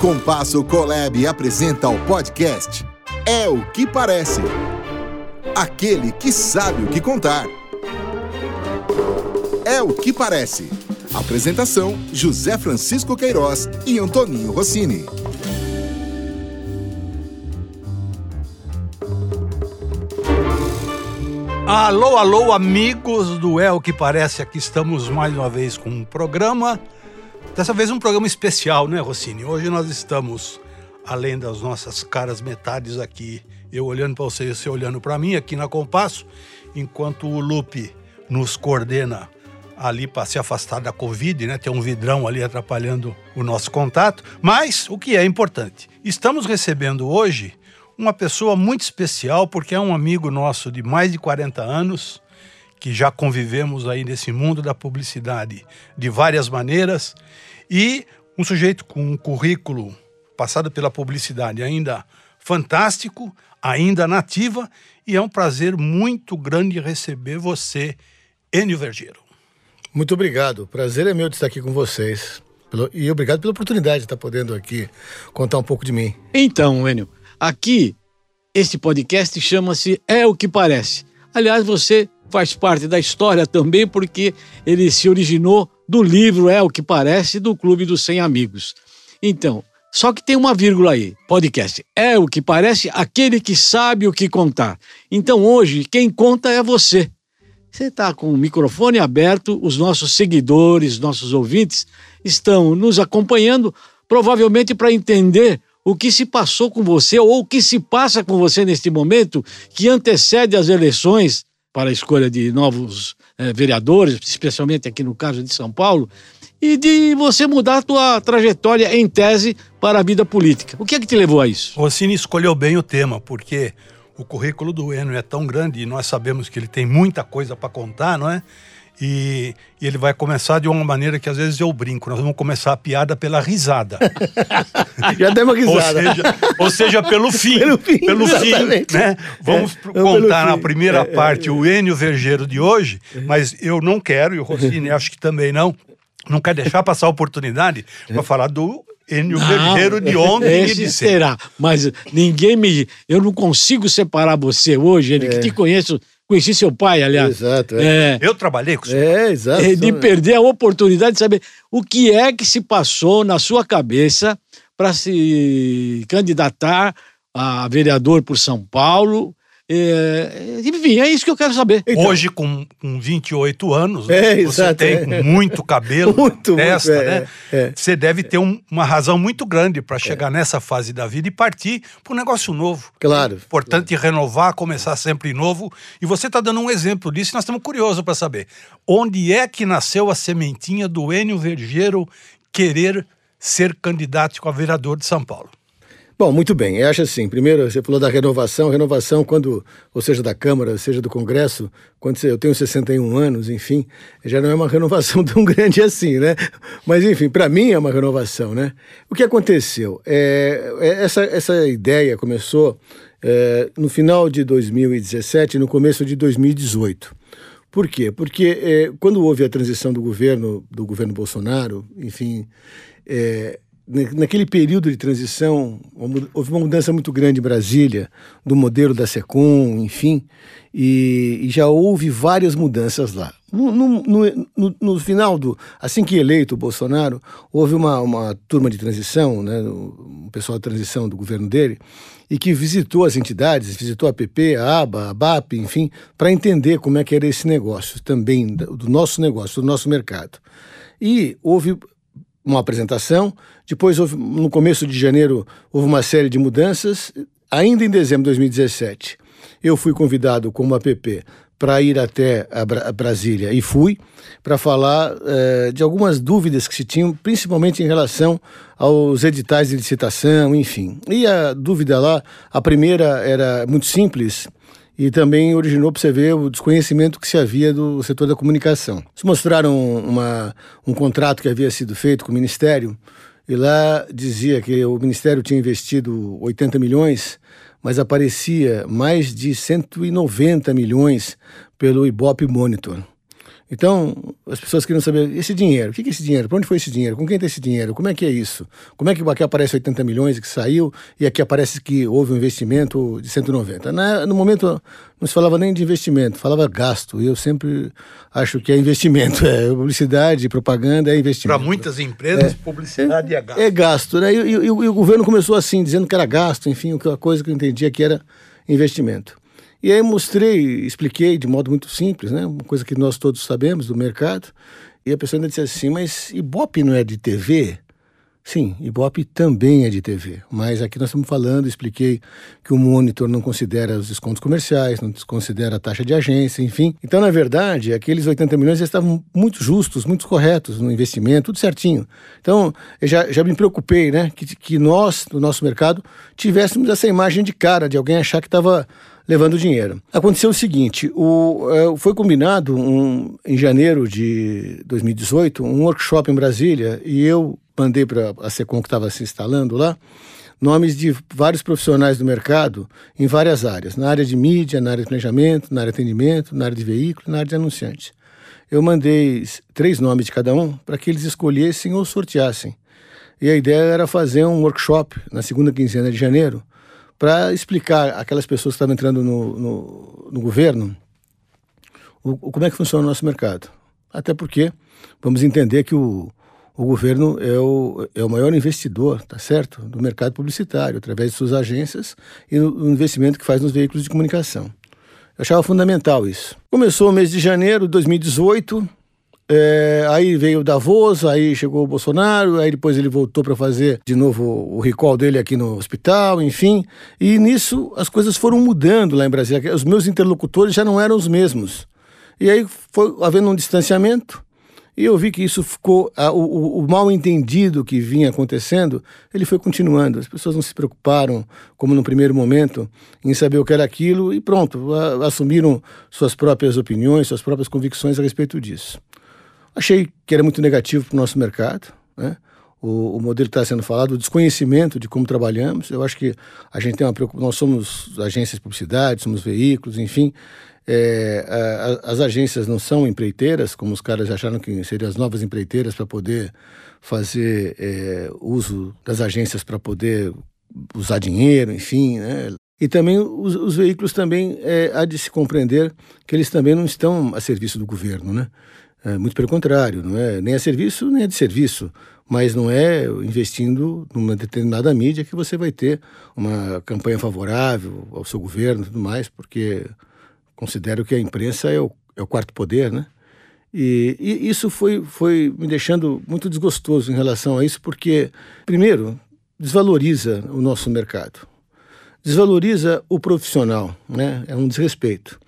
Compasso Colab apresenta o podcast É o que Parece. Aquele que sabe o que contar. É o que parece. Apresentação: José Francisco Queiroz e Antoninho Rossini. Alô, alô, amigos do o que Parece. Aqui estamos mais uma vez com um programa. Dessa vez um programa especial, né, Rossini? Hoje nós estamos, além das nossas caras metades aqui, eu olhando para você e você olhando para mim aqui na Compasso, enquanto o Lupe nos coordena ali para se afastar da Covid, né? Tem um vidrão ali atrapalhando o nosso contato. Mas o que é importante, estamos recebendo hoje uma pessoa muito especial, porque é um amigo nosso de mais de 40 anos, que já convivemos aí nesse mundo da publicidade de várias maneiras, e um sujeito com um currículo passado pela publicidade ainda fantástico, ainda nativa, e é um prazer muito grande receber você, Enio Vergeiro. Muito obrigado. Prazer é meu de estar aqui com vocês. E obrigado pela oportunidade de estar podendo aqui contar um pouco de mim. Então, Enio, aqui este podcast chama-se É o que Parece. Aliás, você faz parte da história também, porque ele se originou do livro É o que Parece, do Clube dos 100 Amigos. Então, só que tem uma vírgula aí, podcast. É o que parece aquele que sabe o que contar. Então hoje, quem conta é você. Você está com o microfone aberto, os nossos seguidores, nossos ouvintes estão nos acompanhando, provavelmente para entender o que se passou com você ou o que se passa com você neste momento que antecede as eleições para a escolha de novos eh, vereadores, especialmente aqui no caso de São Paulo, e de você mudar a tua trajetória em tese para a vida política. O que é que te levou a isso? Rossini escolheu bem o tema, porque o currículo do Eno é tão grande e nós sabemos que ele tem muita coisa para contar, não é? E, e, ele vai começar de uma maneira que às vezes eu brinco. Nós vamos começar a piada pela risada. Já deu uma risada. Ou seja, ou seja pelo fim. pelo fim, pelo fim né? Vamos é, contar na primeira é, parte é, o Enio Vergeiro de hoje, mas eu não quero, e o Rossini acho que também não, não quer deixar passar a oportunidade para falar do Enio Vergeiro de ontem esse e de será. Mas ninguém me. Eu não consigo separar você hoje, ele é. que te conheço. Conheci seu pai, aliás. Exato. É. É. Eu trabalhei com o senhor. É, exato. É, de perder a oportunidade de saber o que é que se passou na sua cabeça para se candidatar a vereador por São Paulo é, enfim, é isso que eu quero saber. Então, Hoje, com, com 28 anos, é, você exato, tem é. muito cabelo, muito, testa, muito, né? É, você deve ter um, uma razão muito grande para chegar nessa fase da vida e partir para um negócio novo. Claro. Importante claro. renovar, começar sempre novo. E você está dando um exemplo disso e nós estamos curiosos para saber. Onde é que nasceu a sementinha do Enio Vergeiro querer ser candidato a vereador de São Paulo? Bom, muito bem. Eu acho assim, primeiro você falou da renovação, renovação quando, ou seja da Câmara, seja do Congresso, quando eu tenho 61 anos, enfim, já não é uma renovação tão grande assim, né? Mas enfim, para mim é uma renovação, né? O que aconteceu? É, essa, essa ideia começou é, no final de 2017 no começo de 2018. Por quê? Porque é, quando houve a transição do governo, do governo Bolsonaro, enfim, é, naquele período de transição, houve uma mudança muito grande em Brasília, do modelo da SECOM, enfim, e, e já houve várias mudanças lá. No, no, no, no, final do. Assim que eleito o Bolsonaro, houve uma, uma turma de transição, né, um pessoal de transição do governo dele, e que visitou as entidades, visitou a PP, a ABA, a BAP, enfim, para entender como é que era esse negócio também, do nosso negócio, do nosso mercado. E houve uma apresentação. Depois, houve, no começo de janeiro, houve uma série de mudanças. Ainda em dezembro de 2017, eu fui convidado como APP para ir até a, Bra Brasília e fui para falar eh, de algumas dúvidas que se tinham, principalmente em relação aos editais de licitação, enfim. E a dúvida lá, a primeira era muito simples e também originou para você ver o desconhecimento que se havia do setor da comunicação. Eles mostraram uma, um contrato que havia sido feito com o Ministério e lá dizia que o Ministério tinha investido 80 milhões, mas aparecia mais de 190 milhões pelo Ibope Monitor. Então, as pessoas queriam saber, esse dinheiro, o que é esse dinheiro? Para onde foi esse dinheiro? Com quem tem esse dinheiro? Como é que é isso? Como é que aqui aparece 80 milhões que saiu e aqui aparece que houve um investimento de 190? Na, no momento, não se falava nem de investimento, falava gasto. E eu sempre acho que é investimento, é publicidade, propaganda, é investimento. Para muitas empresas, é, publicidade é, é gasto. É gasto, né? E, e, e, o governo começou assim, dizendo que era gasto, enfim, a coisa que eu entendia que era investimento. E aí mostrei, expliquei de modo muito simples, né? Uma coisa que nós todos sabemos do mercado. E a pessoa ainda disse assim, mas Ibope não é de TV? Sim, Ibope também é de TV, mas aqui nós estamos falando, expliquei que o monitor não considera os descontos comerciais, não considera a taxa de agência, enfim. Então, na verdade, aqueles 80 milhões já estavam muito justos, muito corretos no investimento, tudo certinho. Então, eu já, já me preocupei, né, que, que nós, no nosso mercado, tivéssemos essa imagem de cara, de alguém achar que estava levando dinheiro. Aconteceu o seguinte: o, é, foi combinado um, em janeiro de 2018 um workshop em Brasília e eu mandei para a SECOM que estava se instalando lá nomes de vários profissionais do mercado em várias áreas, na área de mídia, na área de planejamento, na área de atendimento, na área de veículo, na área de anunciantes. Eu mandei três nomes de cada um para que eles escolhessem ou sorteassem. E a ideia era fazer um workshop na segunda quinzena de janeiro para explicar aquelas pessoas que estavam entrando no, no, no governo o, o, como é que funciona o nosso mercado. Até porque vamos entender que o, o governo é o, é o maior investidor, tá certo, do mercado publicitário, através de suas agências e no, investimento que faz nos veículos de comunicação. Eu achava fundamental isso. Começou o mês de janeiro de 2018, é, aí veio o Davos, aí chegou o Bolsonaro, aí depois ele voltou para fazer de novo o recall dele aqui no hospital, enfim. E nisso as coisas foram mudando lá em Brasília. Os meus interlocutores já não eram os mesmos. E aí foi havendo um distanciamento, e eu vi que isso ficou, o, o, o, mal entendido que vinha acontecendo, ele foi continuando. As pessoas não se preocuparam, como no primeiro momento, em saber o que era aquilo e pronto, a, assumiram suas próprias opiniões, suas próprias convicções a respeito disso. Achei que era muito negativo para o nosso mercado, né? O, o modelo que está sendo falado, o desconhecimento de como trabalhamos. Eu acho que a gente tem uma preocupação. Nós somos agências de publicidade, somos veículos, enfim. É, a, as agências não são empreiteiras, como os caras acharam que seriam as novas empreiteiras para poder fazer é, uso das agências para poder usar dinheiro, enfim, né? E também os, os veículos também é, há de se compreender que eles também não estão a serviço do governo, né? É, muito pelo contrário, não é nem a serviço nem a de serviço, mas não é investindo numa determinada mídia que você vai ter uma campanha favorável ao seu governo e tudo mais, porque considero que a imprensa é o, é o quarto poder, né? E, e, isso foi, foi me deixando muito desgostoso em relação a isso, porque, primeiro, desvaloriza o nosso mercado, desvaloriza o profissional, né? É um desrespeito.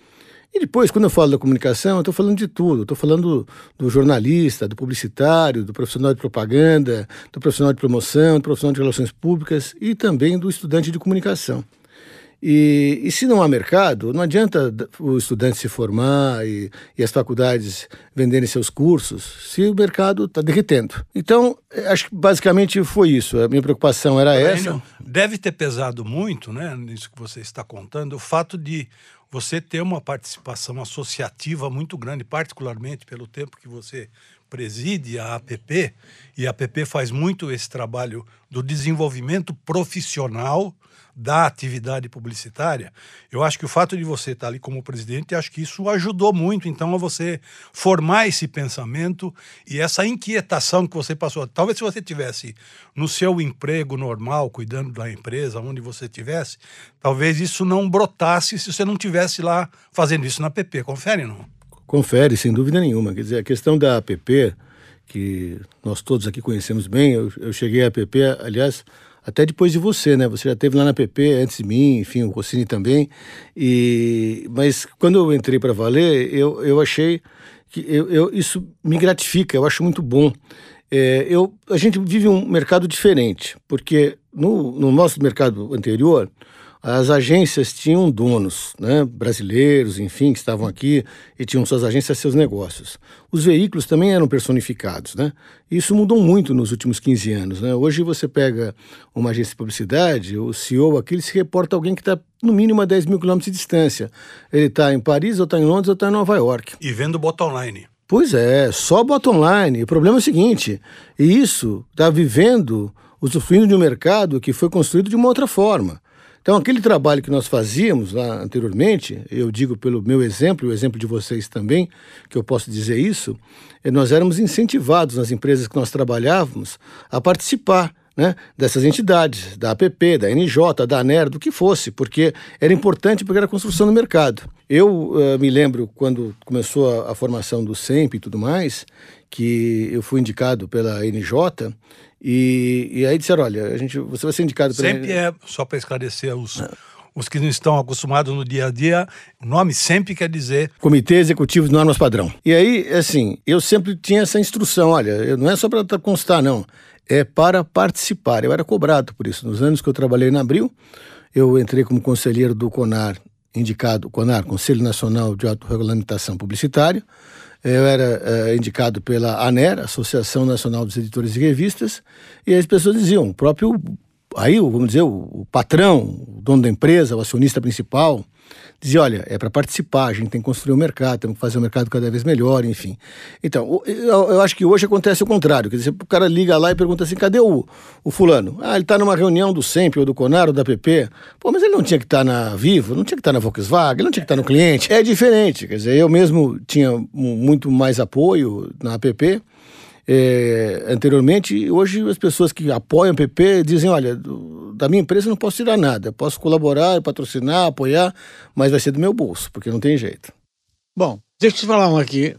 E depois, quando eu falo da comunicação, eu estou falando de tudo. Estou falando do jornalista, do publicitário, do profissional de propaganda, do profissional de promoção, do profissional de relações públicas e também do estudante de comunicação. E, e, se não há mercado, não adianta o estudante se formar e, e as faculdades venderem seus cursos se o mercado está derretendo. Então, acho que basicamente foi isso. A minha preocupação era essa. Deve ter pesado muito, né, nisso que você está contando, o fato de você ter uma participação associativa muito grande, particularmente pelo tempo que você preside a APP, e a APP faz muito esse trabalho do desenvolvimento profissional da atividade publicitária, eu acho que o fato de você estar ali como presidente, acho que isso ajudou muito, então, a você formar esse pensamento e essa inquietação que você passou. Talvez se você tivesse no seu emprego normal, cuidando da empresa, onde você estivesse, talvez isso não brotasse se você não tivesse lá fazendo isso na PP. Confere, não? Confere, sem dúvida nenhuma. Quer dizer, a questão da APP, que nós todos aqui conhecemos bem, eu, eu cheguei à APP, aliás, até depois de você, né? Você já teve lá na PP antes de mim, enfim, o Rossini também. E mas quando eu entrei para valer, eu, eu achei que eu, eu, isso me gratifica, eu acho muito bom. É, eu, a gente vive um mercado diferente, porque no, no nosso mercado anterior, as agências tinham donos, né, brasileiros, enfim, que estavam aqui e tinham suas agências, seus negócios. Os veículos também eram personificados, né? Isso mudou muito nos últimos 15 anos, né? Hoje você pega uma agência de publicidade, o CEO aqui, ele se reporta a alguém que está no mínimo a 10 mil quilômetros de distância. Ele está em Paris, ou está em Londres, ou está em Nova York. E vendo bota online. Pois é, só bottom line. O problema é o seguinte: e isso está vivendo, usufruindo de um mercado que foi construído de uma outra forma. Então, aquele trabalho que nós fazíamos lá anteriormente, eu digo pelo meu exemplo e o exemplo de vocês também, que eu posso dizer isso, é, nós éramos incentivados nas empresas que nós trabalhávamos a participar né, dessas entidades, da APP, da NJ, da ANER, do que fosse, porque era importante porque era construção do mercado. Eu uh, me lembro quando começou a, a, formação do SEMP e tudo mais, que eu fui indicado pela NJ e, e aí disseram, olha, a gente, você vai ser indicado... Sempre é, só para esclarecer os... Os que não estão acostumados no dia a dia, o nome sempre quer dizer. Comitê Executivo de Normas Padrão. E aí, assim, eu sempre tinha essa instrução: olha, não é só para constar, não. É para participar. Eu era cobrado por isso. Nos anos que eu trabalhei na Abril, eu entrei como conselheiro do CONAR, indicado, CONAR, Conselho Nacional de Autorregulamentação Publicitária. Eu era uh, indicado pela ANER, Associação Nacional dos Editores e Revistas, e as pessoas diziam, o próprio, aí, vamos dizer, o, patrão, o dono da empresa, o acionista principal, dizia, olha, é para participar, a gente tem que construir o um mercado, temos que fazer o um mercado cada vez melhor, enfim. Então, eu, acho que hoje acontece o contrário, quer dizer, o cara liga lá e pergunta assim, cadê o, o fulano? Ah, ele está numa reunião do SEMP, ou do CONAR, ou da PP. Pô, mas ele não tinha que estar tá na Vivo, não tinha que estar tá na Volkswagen, não tinha que estar tá no cliente. É diferente, quer dizer, eu mesmo tinha muito mais apoio na APP, é, anteriormente, hoje as pessoas que apoiam o PP dizem, olha, do, da minha empresa não posso tirar nada, posso colaborar, patrocinar, apoiar, mas vai ser do meu bolso, porque não tem jeito. Bom, deixa eu te falar aqui.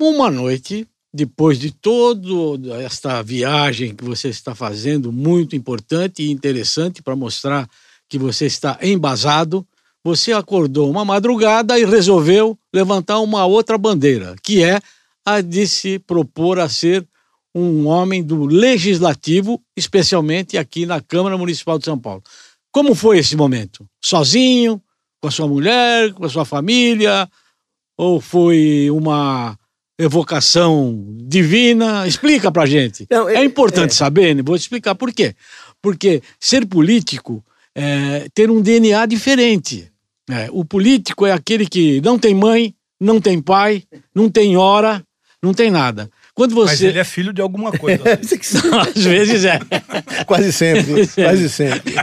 Uma noite, depois de toda esta viagem que você está fazendo, muito importante e interessante para mostrar que você está embasado, você acordou uma madrugada e resolveu levantar uma outra bandeira, que é a de se propor a ser um homem do legislativo, especialmente aqui na Câmara Municipal de São Paulo. Como foi esse momento? Sozinho, com a sua mulher, com a sua família? Ou foi uma evocação divina? Explica pra gente. Não, é, é, importante é... saber, né? vou explicar por quê. Porque ser político é ter um DNA diferente. É, o político é aquele que não tem mãe, não tem pai, não tem hora, não tem nada. Quando você... Mas ele é filho de alguma coisa. Às vezes é. quase sempre, quase sempre.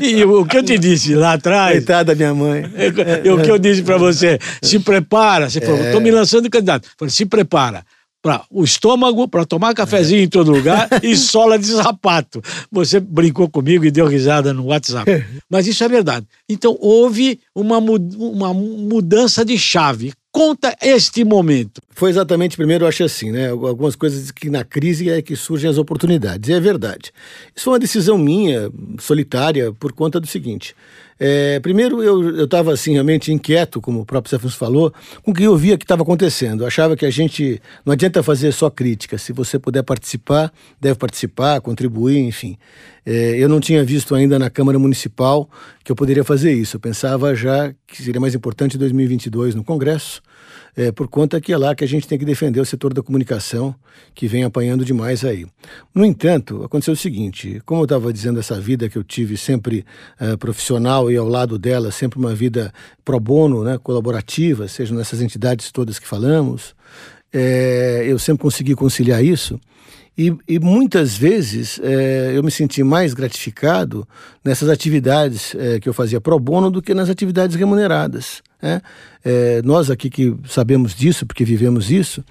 e o que eu te disse lá atrás... Coitada da minha mãe. É, o que eu disse para você, se prepara. Você falou, estou é. me lançando de candidato. falei, se prepara para o estômago, para tomar cafezinho é. em todo lugar e sola de sapato. Você brincou comigo e deu risada no WhatsApp. Mas isso é verdade. Então houve uma, uma mudança de chave. Conta este momento. Foi exatamente, primeiro, eu acho assim, né? Algumas coisas que na crise é que surgem as oportunidades. E é verdade. Isso foi uma decisão minha, solitária, por conta do seguinte. É, primeiro, eu estava assim, realmente inquieto, como o próprio Stefano falou, com o que eu via que estava acontecendo. Eu achava que a gente. Não adianta fazer só crítica. Se você puder participar, deve participar, contribuir, enfim. É, eu não tinha visto ainda na Câmara Municipal que eu poderia fazer isso. Eu pensava já que seria mais importante em 2022 no Congresso é, por conta que é lá que a gente tem que defender o setor da comunicação, que vem apanhando demais aí. No entanto, aconteceu o seguinte: como eu estava dizendo, essa vida que eu tive sempre é, profissional e ao lado dela, sempre uma vida pro bono, né, colaborativa, seja nessas entidades todas que falamos, é, eu sempre consegui conciliar isso. E, e muitas vezes é, eu me senti mais gratificado nessas atividades é, que eu fazia pro bono do que nas atividades remuneradas. Né? É, nós aqui que sabemos disso, porque vivemos isso,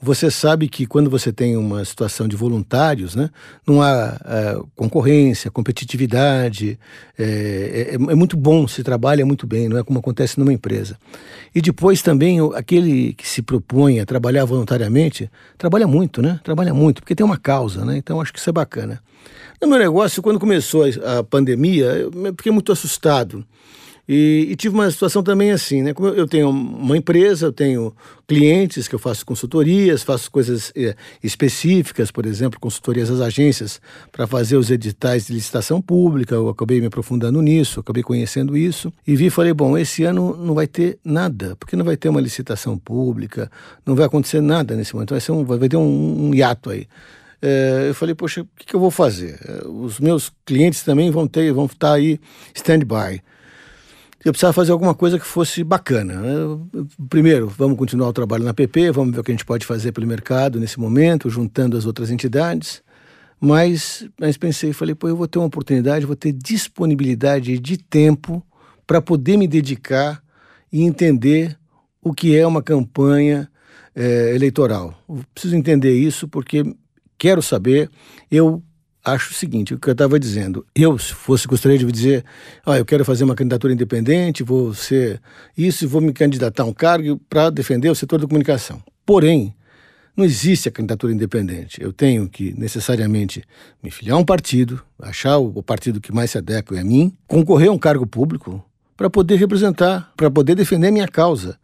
você sabe que quando você tem uma situação de voluntários, né, não há é, concorrência, competitividade, é, é, é, muito bom, se trabalha muito bem, não é como acontece numa empresa. E depois também aquele que se propõe a trabalhar voluntariamente, trabalha muito, né? Trabalha muito, porque tem uma causa, né? Então acho que isso é bacana. No meu negócio, quando começou a, a pandemia, eu fiquei muito assustado. E, e, tive uma situação também assim, né? Como eu tenho uma empresa, eu tenho clientes que eu faço consultorias, faço coisas é, específicas, por exemplo, consultorias às agências para fazer os editais de licitação pública. Eu acabei me aprofundando nisso, acabei conhecendo isso e vi falei, bom, esse ano não vai ter nada, porque não vai ter uma licitação pública, não vai acontecer nada nesse momento, vai, ser um, vai ter um, um hiato aí. É, eu falei, poxa, o que, que, eu vou fazer? Os meus clientes também vão ter, vão estar aí stand-by. Eu precisava fazer alguma coisa que fosse bacana. Primeiro, vamos continuar o trabalho na PP, vamos ver o que a gente pode fazer pelo mercado nesse momento, juntando as outras entidades. Mas, mas pensei, falei, pô, eu vou ter uma oportunidade, vou ter disponibilidade de tempo para poder me dedicar e entender o que é uma campanha é, eleitoral. Eu preciso entender isso porque quero saber. Eu acho o seguinte, o que eu estava dizendo, eu, se fosse, gostaria de dizer, ah, eu quero fazer uma candidatura independente, vou ser isso vou me candidatar a um cargo para defender o setor da comunicação. Porém, não existe a candidatura independente. Eu tenho que necessariamente me filiar a um partido, achar o partido que mais se adequa a mim, concorrer a um cargo público para poder representar, para poder defender a minha causa.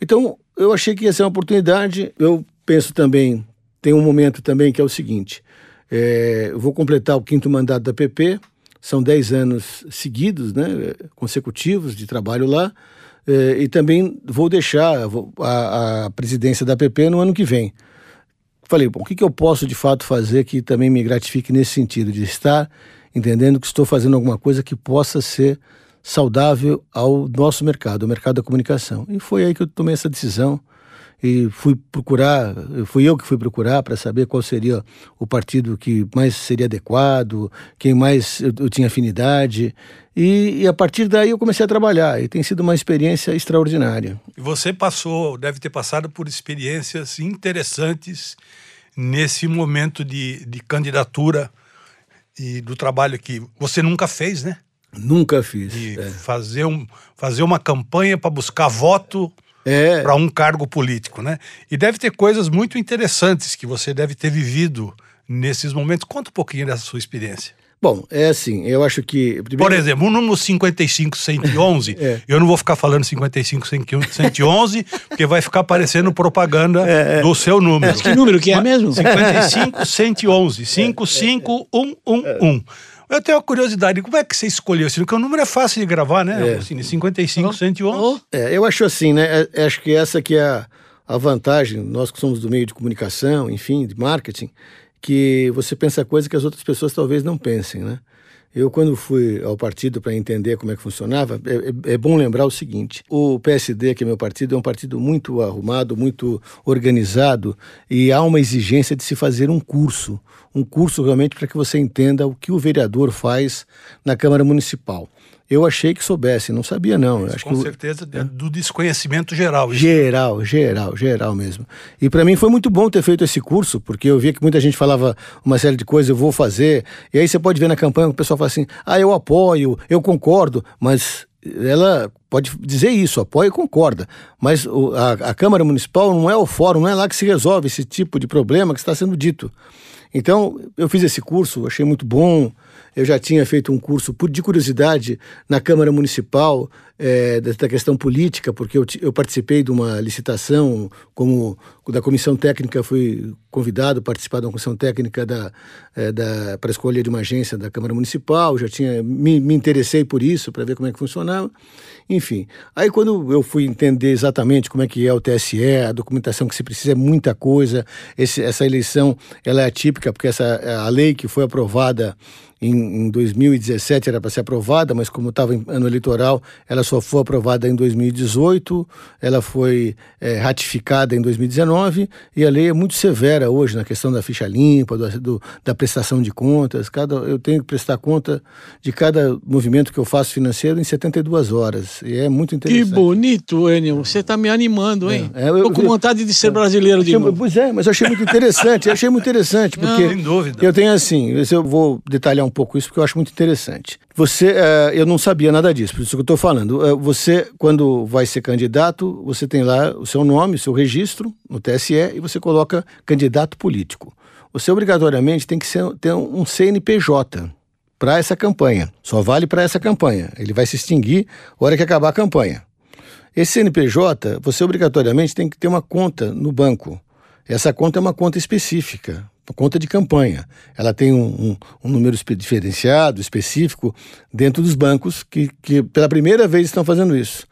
Então, eu achei que ia ser uma oportunidade. Eu penso também, tem um momento também que é o seguinte: é, vou completar o quinto mandato da PP, são dez anos seguidos, né, consecutivos de trabalho lá, é, e também vou deixar a, a, presidência da PP no ano que vem. Falei, bom, o que, que eu posso de fato fazer que também me gratifique nesse sentido, de estar entendendo que estou fazendo alguma coisa que possa ser saudável ao nosso mercado, ao mercado da comunicação. E foi aí que eu tomei essa decisão e fui procurar, fui eu que fui procurar para saber qual seria o partido que mais seria adequado, quem mais eu, eu tinha afinidade. E, e, a partir daí eu comecei a trabalhar e tem sido uma experiência extraordinária. E você passou, deve ter passado por experiências interessantes nesse momento de, de candidatura e do trabalho que você nunca fez, né? Nunca fiz. É. fazer, um, fazer uma campanha para buscar voto é. para um cargo político, né? E deve ter coisas muito interessantes que você deve ter vivido nesses momentos. Conta um pouquinho dessa sua experiência. Bom, é assim, eu acho que. Primeiro... Por exemplo, o número 55111, é. eu não vou ficar falando 55111, porque vai ficar aparecendo propaganda é, é. do seu número. que número que é mesmo? 55111, 55111. Eu tenho uma curiosidade, como é que você escolheu? Porque o número é fácil de gravar, né? É. Assim, 55, 111. É, eu acho assim, né? É, acho que essa que é a, a vantagem, nós que somos do meio de comunicação, enfim, de marketing, que você pensa coisa que as outras pessoas talvez não pensem, né? Eu, quando fui ao partido para entender como é que funcionava, é, é, é, bom lembrar o seguinte: o PSD, que é meu partido, é um partido muito arrumado, muito organizado, e há uma exigência de se fazer um curso um curso realmente para que você entenda o que o vereador faz na Câmara Municipal. Eu achei que soubesse, não sabia não. Mas, acho com que certeza é. do desconhecimento geral. Isso. Geral, geral, geral mesmo. E para mim foi muito bom ter feito esse curso, porque eu via que muita gente falava uma série de coisas, eu vou fazer. E aí você pode ver na campanha o pessoal fala assim: ah, eu apoio, eu concordo, mas ela pode dizer isso, apoia e concorda, mas a, a Câmara Municipal não é o fórum, não é lá que se resolve esse tipo de problema que está sendo dito. Então, eu fiz esse curso, achei muito bom. Eu já tinha feito um curso de curiosidade na Câmara Municipal é, da questão política, porque eu, eu, participei de uma licitação, como da comissão técnica, fui convidado a participar de uma comissão técnica da, é, da, para escolha de uma agência da Câmara Municipal, já tinha me, me interessei por isso, para ver como é que funcionava. Enfim, aí quando eu fui entender exatamente como é que é o TSE, a documentação que se precisa é muita coisa, esse, essa eleição ela é atípica, porque essa, a lei que foi aprovada em, em 2017 era para ser aprovada, mas como estava em ano eleitoral, ela só foi aprovada em 2018, ela foi é, ratificada em 2019 e a lei é muito severa hoje na questão da ficha limpa, do, do, da prestação de contas. Cada, eu tenho que prestar conta de cada movimento que eu faço financeiro em 72 horas e é muito interessante. Que bonito, Enio. Você está me animando, hein? É, é, eu, com vontade de ser é, brasileiro de novo. Pois é, mas eu achei muito interessante. eu achei muito interessante porque Não, sem dúvida. eu tenho assim, eu vou detalhar um pouco isso porque eu acho muito interessante. Você, uh, eu não sabia nada disso, por isso que eu estou falando. Uh, você, quando vai ser candidato, você tem lá o seu nome, o seu registro no TSE e você coloca candidato político. Você obrigatoriamente tem que ser, ter um CNPJ para essa campanha. Só vale para essa campanha. Ele vai se extinguir na hora que acabar a campanha. Esse CNPJ, você obrigatoriamente tem que ter uma conta no banco. Essa conta é uma conta específica conta de campanha. Ela tem um, um, um, número diferenciado, específico, dentro dos bancos que, que pela primeira vez estão fazendo isso.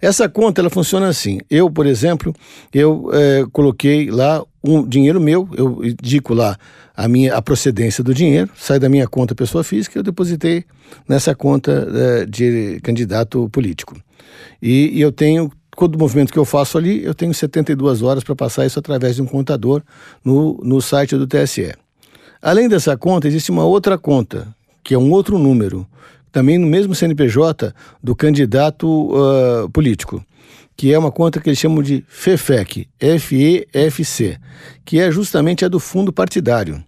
Essa conta ela funciona assim. Eu, por exemplo, eu é, coloquei lá um dinheiro meu, eu indico lá a minha a procedência do dinheiro, sai da minha conta pessoa física, eu depositei nessa conta é, de candidato político. E, e eu tenho todo movimento que eu faço ali, eu tenho 72 horas para passar isso através de um contador no, no site do TSE. Além dessa conta, existe uma outra conta, que é um outro número, também no mesmo CNPJ do candidato uh, político, que é uma conta que eles chamam de FEFEC, F-E-F-C, que é justamente a do fundo partidário.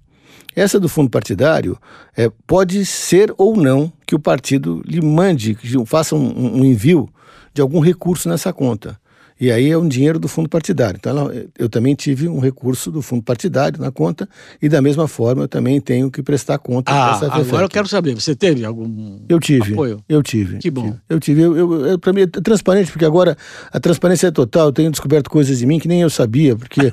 Essa do fundo partidário é, pode ser ou não que o partido lhe mande, faça um, um envio de algum recurso nessa conta. E aí é um dinheiro do fundo partidário. Então ela, eu também tive um recurso do fundo partidário na conta e da mesma forma eu também tenho que prestar conta ah, Agora eu quero saber, você teve algum eu tive, apoio? Eu tive. Que bom. Eu tive. Eu, eu, eu para mim é transparente, porque agora a transparência é total. Eu tenho descoberto coisas de mim que nem eu sabia, porque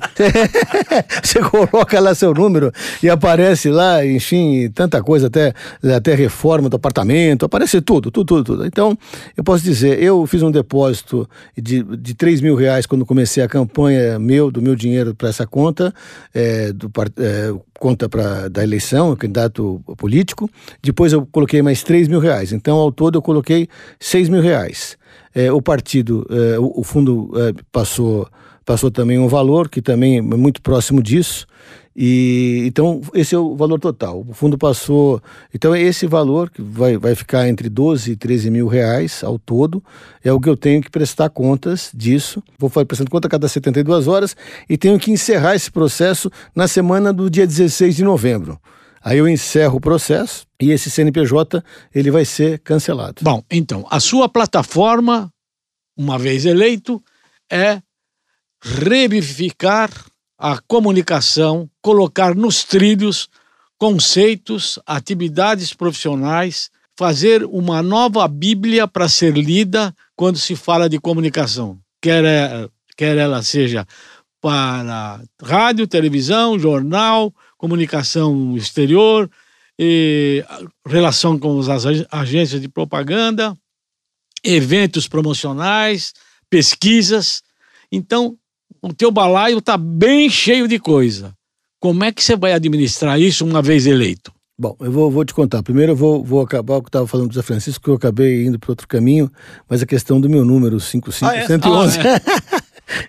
você coloca lá seu número e aparece lá, enfim, tanta coisa, até, até reforma do apartamento, aparece tudo, tudo, tudo, tudo. Então, eu posso dizer, eu fiz um depósito de, de 3 mil reais quando comecei a campanha meu, do meu dinheiro para essa conta, é, do, é, conta pra, da eleição, candidato político. Depois eu coloquei mais 3 mil reais. Então, ao todo, eu coloquei 6 mil reais. É, o partido, é, o, o, fundo é, passou, passou também um valor que também é muito próximo disso. E então esse é o valor total. O fundo passou. Então esse valor que vai, vai ficar entre 12 e 13 mil reais ao todo é o que eu tenho que prestar contas disso. Vou prestando conta a cada 72 horas e tenho que encerrar esse processo na semana do dia 16 de novembro. Aí eu encerro o processo e esse CNPJ ele vai ser cancelado. Bom, então a sua plataforma, uma vez eleito, é revivificar a comunicação, colocar nos trilhos conceitos, atividades profissionais, fazer uma nova Bíblia para ser lida quando se fala de comunicação, quer, é, quer ela seja para rádio, televisão, jornal, comunicação exterior, relação com as agências de propaganda, eventos promocionais, pesquisas. Então, o teu balaio está bem cheio de coisa. Como é que você vai administrar isso uma vez eleito? Bom, eu vou, vou te contar. Primeiro eu vou, vou acabar o que estava falando do Zé Francisco, que eu acabei indo para outro caminho, mas a questão do meu número, 55111. Ah, é? ah, é.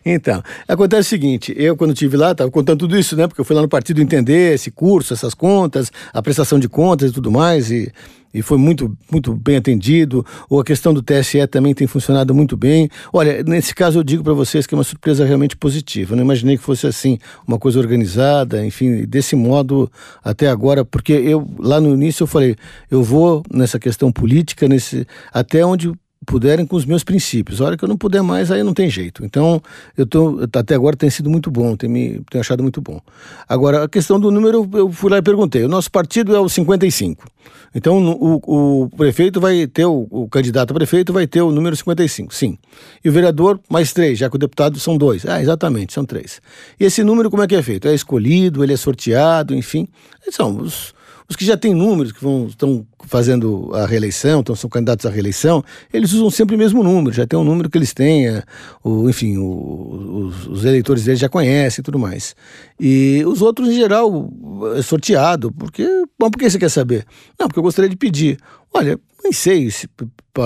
então, acontece o seguinte, eu quando estive lá, estava contando tudo isso, né? Porque eu fui lá no partido entender esse curso, essas contas, a prestação de contas e tudo mais, e e foi muito, muito bem atendido, ou a questão do TSE também tem funcionado muito bem. Olha, nesse caso eu digo para vocês que é uma surpresa realmente positiva. Eu não imaginei que fosse assim, uma coisa organizada, enfim, desse modo até agora, porque eu lá no início eu falei, eu vou nessa questão política, nesse até onde puderem com os meus princípios. A hora que eu não puder mais, aí não tem jeito. Então, eu tô, até agora tem sido muito bom, tem me tem achado muito bom. Agora, a questão do número, eu fui lá e perguntei. O nosso partido é o 55. Então, o, o prefeito vai ter, o, o, candidato a prefeito vai ter o número 55, sim. E o vereador, mais três, já que o deputado são dois. Ah, exatamente, são três. E esse número, como é que é feito? É escolhido, ele é sorteado, enfim. São os os que já têm números, que vão, estão fazendo a reeleição, então são candidatos à reeleição, eles usam sempre o mesmo número, já tem um número que eles têm, é, o, enfim, o, os, os, eleitores deles já conhecem e tudo mais. E os outros, em geral, é sorteado, porque, bom, por que você quer saber? Não, porque eu gostaria de pedir. Olha, nem sei se,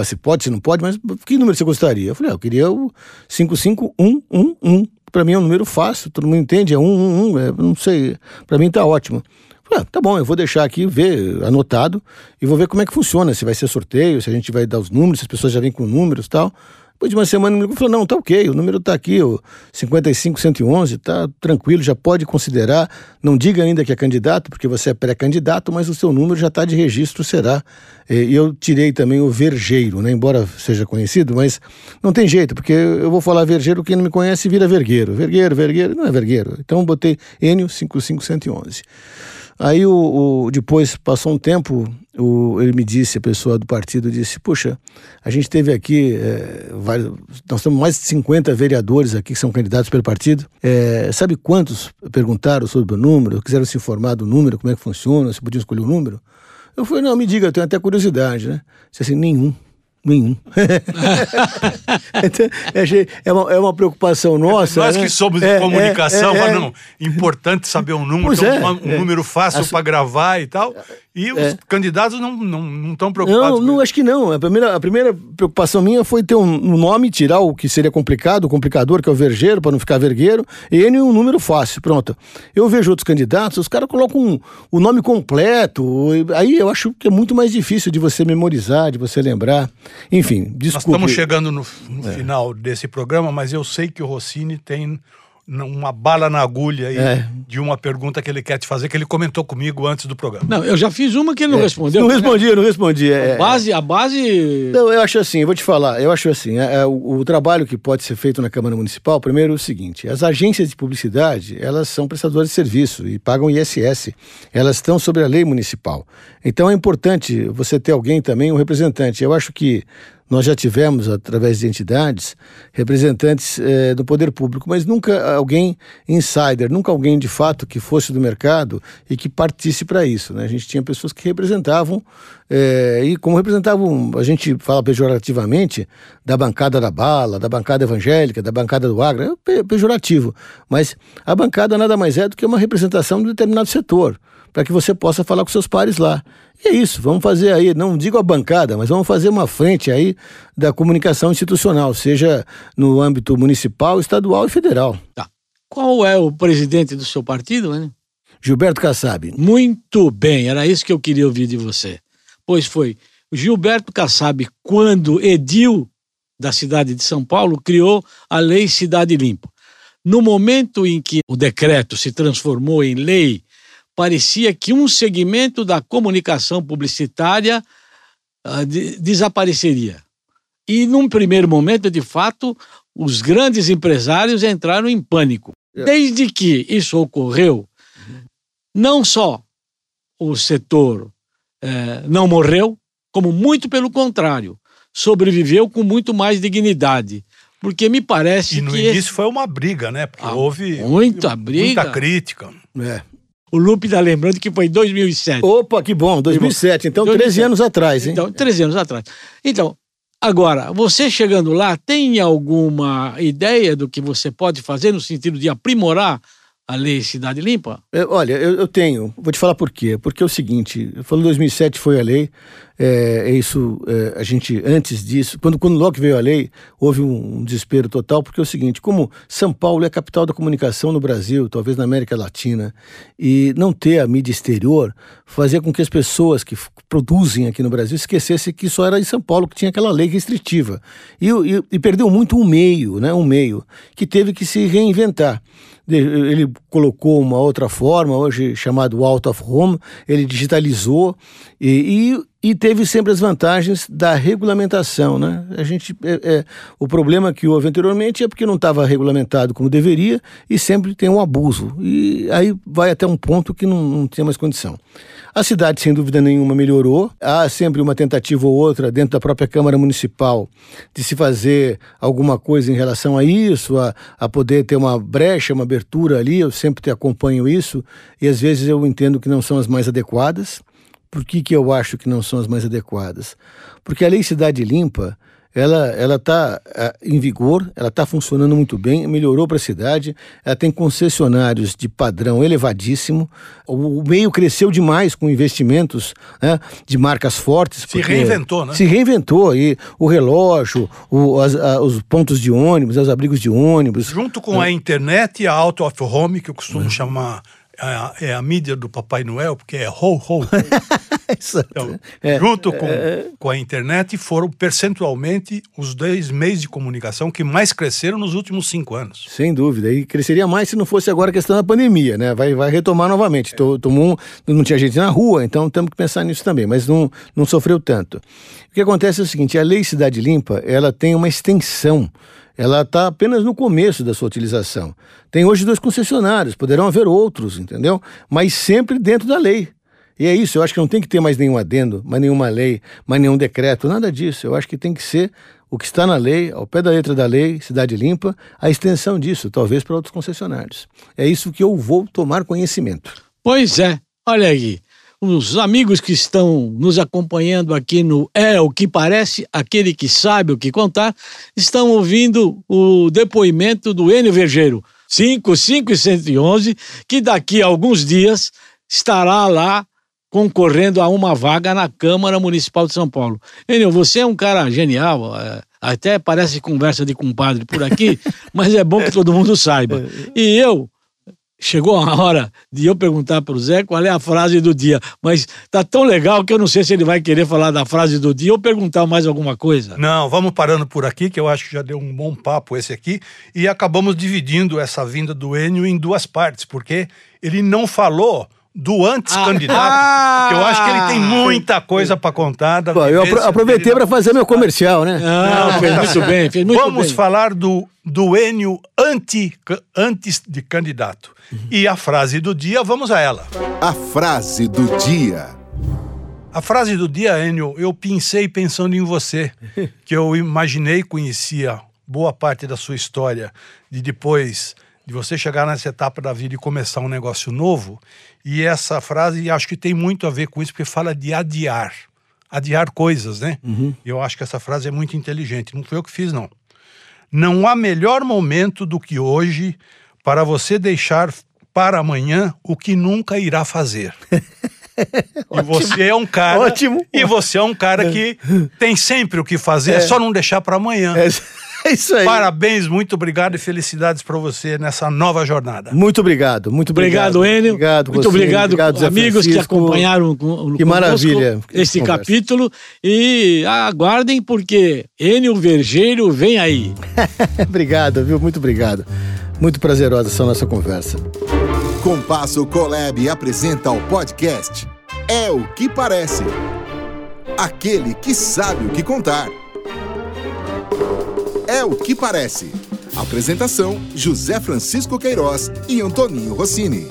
se pode, se não pode, mas que número você gostaria? Eu falei, ah, eu queria o 55111. Para mim é um número fácil, todo mundo entende, é 111, é, não sei, para mim tá ótimo. Ah, tá bom, eu vou deixar aqui, ver, anotado, e vou ver como é que funciona, se vai ser sorteio, se a gente vai dar os números, se as pessoas já vêm com números e tal. Depois de uma semana, ele falou: não, tá ok, o número tá aqui, o 55111, tá tranquilo, já pode considerar. Não diga ainda que é candidato, porque você é pré-candidato, mas o seu número já está de registro, será. E eu tirei também o vergeiro, né? Embora seja conhecido, mas não tem jeito, porque eu vou falar vergeiro, quem não me conhece vira vergueiro. Vergueiro, vergueiro, não é vergueiro. Então botei Enio 55111. Aí o, o, depois passou um tempo, o, ele me disse, a pessoa do partido disse, puxa, a gente teve aqui, é, nós temos mais de 50 vereadores aqui que são candidatos pelo partido. É, sabe quantos perguntaram sobre o número, quiseram se informar do número, como é que funciona, se podiam escolher o número? Eu falei, não, me diga, eu tenho até curiosidade, né? Disse assim, nenhum. Nenhum. então, é, uma, é uma preocupação nossa. Nós né? que somos de é, comunicação, é, é, não, importante saber um número, então, é, um é. número fácil As- para gravar e tal. E os É. candidatos não estão não, tão preocupados. Não, não, acho que não. A primeira, a primeira preocupação minha foi ter um, nome, tirar o que seria complicado, o complicador, que é o vergueiro, para não ficar vergueiro, e um número fácil. Pronto. Eu vejo outros candidatos, os caras colocam um- o nome completo, aí eu acho que é muito mais difícil de você memorizar, de você lembrar. Enfim, Nós desculpe. estamos chegando no, no É. final desse programa, mas eu sei que o Rossini tem uma bala na agulha aí É. de uma pergunta que ele quer te fazer, que ele comentou comigo antes do programa. Não, eu já fiz uma que ele não respondeu. É. Não respondi, não respondi. A É, base, a base. Não, eu acho assim, eu vou te falar, eu acho assim, é, é, o, o trabalho que pode ser feito na Câmara Municipal, primeiro é o seguinte, as agências de publicidade, elas são prestadoras de serviço e pagam ISS, elas estão sobre a lei municipal. Então é importante você ter alguém também, um representante. Eu acho que nós já tivemos, através de entidades, representantes eh, do poder público, mas nunca alguém insider, nunca alguém de fato que fosse do mercado e que partisse para isso. Né? A gente tinha pessoas que representavam, eh, e como representavam, a gente fala pejorativamente, da bancada da bala, da bancada evangélica, da bancada do agro, é pe- pejorativo. Mas a bancada nada mais é do que uma representação de determinado setor, para que você possa falar com seus pares lá. E é isso, vamos fazer aí, não digo a bancada, mas vamos fazer uma frente aí da comunicação institucional, seja no âmbito municipal, estadual e federal. Tá. Qual é o presidente do seu partido, né? Gilberto Kassab. Muito bem, era isso que eu queria ouvir de você. Pois foi. Gilberto Kassab, quando edil da cidade de São Paulo, criou a Lei Cidade Limpa. No momento em que o decreto se transformou em lei, parecia que um segmento da comunicação publicitária ah, de- desapareceria. E num primeiro momento, de fato, os grandes empresários entraram em pânico. Desde que isso ocorreu, não só o setor eh, não morreu, como muito pelo contrário, sobreviveu com muito mais dignidade. Porque me parece E no que início foi uma briga, né? Porque Ah, houve muita briga. muita crítica. É. o Lupe está lembrando que foi em 2007. Opa, que bom, 2007, então 13 2007. anos atrás, hein? Então, 13 anos atrás. Então, agora, você chegando lá, tem alguma ideia do que você pode fazer no sentido de aprimorar a lei Cidade Limpa? É, olha, eu, eu tenho. Vou te falar por quê. Porque é o seguinte, eu falo 2007 foi a lei, é, é isso, é, a gente, antes disso, quando, quando logo veio a lei, houve um, um desespero total, porque é o seguinte, como São Paulo é a capital da comunicação no Brasil, talvez na América Latina, e não ter a mídia exterior, fazia com que as pessoas que produzem aqui no Brasil esquecessem que só era em São Paulo que tinha aquela lei restritiva. E, e, e perdeu muito um meio, né, um meio, que teve que se reinventar. Ele colocou uma outra forma, hoje chamado Out of Home, ele digitalizou e, e, teve sempre as vantagens da regulamentação. Né? A gente, é, é, o problema que houve anteriormente é porque não estava regulamentado como deveria e sempre tem um abuso. E aí vai até um ponto que não, não tinha mais condição. A cidade, sem dúvida nenhuma, melhorou. Há sempre uma tentativa ou outra dentro da própria Câmara Municipal de se fazer alguma coisa em relação a isso, a, a poder ter uma brecha, uma abertura ali. Eu sempre acompanho isso e às vezes eu entendo que não são as mais adequadas. Por que, que eu acho que não são as mais adequadas? Porque a Lei Cidade Limpa, ela ela está em vigor, ela está funcionando muito bem, melhorou para a cidade, ela tem concessionários de padrão elevadíssimo, o, o meio cresceu demais com investimentos né, de marcas fortes. Se porque- reinventou, né? Se reinventou, e o relógio, o- as- a- os pontos de ônibus, os abrigos de ônibus. Junto com a internet e a Out of Home, que eu costumo chamar é a, é a mídia do Papai Noel, porque é ho, ho, ho. Então, É, junto com, com a internet, foram percentualmente os 10 meios de comunicação que mais cresceram nos últimos cinco anos. Sem dúvida. E cresceria mais se não fosse agora a questão da pandemia, né? Vai, vai retomar novamente. To- Tomou não tinha gente na rua, então temos que pensar nisso também, mas não, não sofreu tanto. O que acontece é o seguinte: a Lei Cidade Limpa ela tem uma extensão. Ela está apenas no começo da sua utilização. Tem hoje dois concessionários, poderão haver outros, entendeu? Mas sempre dentro da lei. E é isso, eu acho que não tem que ter mais nenhum adendo, mais nenhuma lei, mais nenhum decreto, nada disso. Eu acho que tem que ser o que está na lei, ao pé da letra da lei, Cidade Limpa, a extensão disso, talvez para outros concessionários. É isso que eu vou tomar conhecimento. Pois é, olha aí. Os amigos que estão nos acompanhando aqui no É o que Parece, aquele que sabe o que contar, estão ouvindo o depoimento do Enio Vergeiro, 5511, que daqui a alguns dias estará lá concorrendo a uma vaga na Câmara Municipal de São Paulo. Enio, você é um cara genial, é, até parece conversa de compadre por aqui, mas é bom que todo mundo saiba. E eu chegou a hora de eu perguntar para o Zé qual é a frase do dia, mas tá tão legal que eu não sei se ele vai querer falar da frase do dia ou perguntar mais alguma coisa. Não, vamos parando por aqui, que eu acho que já deu um bom papo esse aqui, e acabamos dividindo essa vinda do Enio em duas partes, porque ele não falou do antes candidato, ah, eu acho que ele tem muita coisa para contar. Pô, eu aproveitei para fazer meu comercial, né? Ah, Não, fez muito bem, fez muito Vamos bem. falar do, do Enio anti, antes de candidato. Uhum. E a frase do dia, vamos a ela. A frase do dia. A frase do dia, Enio, eu pensei pensando em você, que eu imaginei conhecia boa parte da sua história, de depois de você chegar nessa etapa da vida e começar um negócio novo. E essa frase acho que tem muito a ver com isso, porque fala de adiar. Adiar coisas, né? Uhum. Eu acho que essa frase é muito inteligente. Não foi eu que fiz, não. Não há melhor momento do que hoje para você deixar para amanhã o que nunca irá fazer. e você é um cara. Ótimo. E você é um cara que tem sempre o que fazer, é, é só não deixar para amanhã. É. É isso aí. Parabéns, muito obrigado e felicidades para você nessa nova jornada. Muito obrigado, muito obrigado. Obrigado, Enio. Obrigado, muito você, obrigado, obrigado amigos que acompanharam que maravilha esse capítulo. E aguardem, porque Enio Vergeiro vem aí. obrigado, viu? Muito obrigado. Muito prazerosa essa nossa conversa. Compasso Colab apresenta o podcast É o que Parece. Aquele que sabe o que contar. É o que parece. Apresentação: José Francisco Queiroz e Antoninho Rossini.